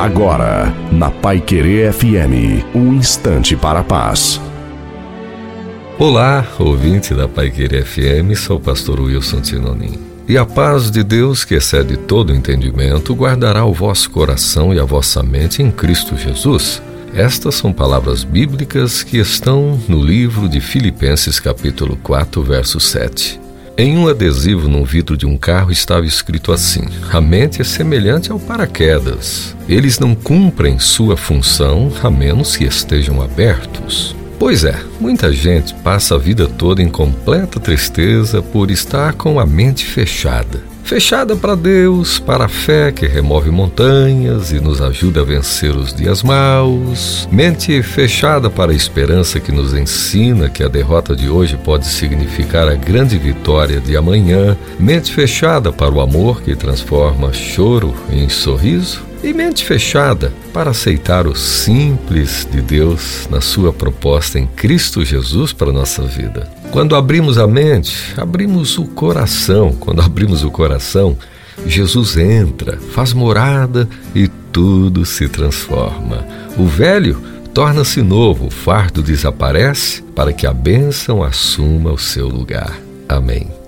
Agora, na Pai Querer FM, um instante para a paz. Olá, ouvinte da Pai Querer FM, sou o pastor Wilson Tinonim. E a paz de Deus, que excede todo entendimento, guardará o vosso coração e a vossa mente em Cristo Jesus. Estas são palavras bíblicas que estão no livro de Filipenses, capítulo 4, verso 7. Em um adesivo no vidro de um carro estava escrito assim: A mente é semelhante ao paraquedas. Eles não cumprem sua função a menos que estejam abertos. Pois é, muita gente passa a vida toda em completa tristeza por estar com a mente fechada fechada para Deus, para a fé que remove montanhas e nos ajuda a vencer os dias maus, mente fechada para a esperança que nos ensina que a derrota de hoje pode significar a grande vitória de amanhã, mente fechada para o amor que transforma choro em sorriso. E mente fechada para aceitar o simples de Deus na sua proposta em Cristo Jesus para a nossa vida. Quando abrimos a mente, abrimos o coração. Quando abrimos o coração, Jesus entra, faz morada e tudo se transforma. O velho torna-se novo, o fardo desaparece para que a bênção assuma o seu lugar. Amém.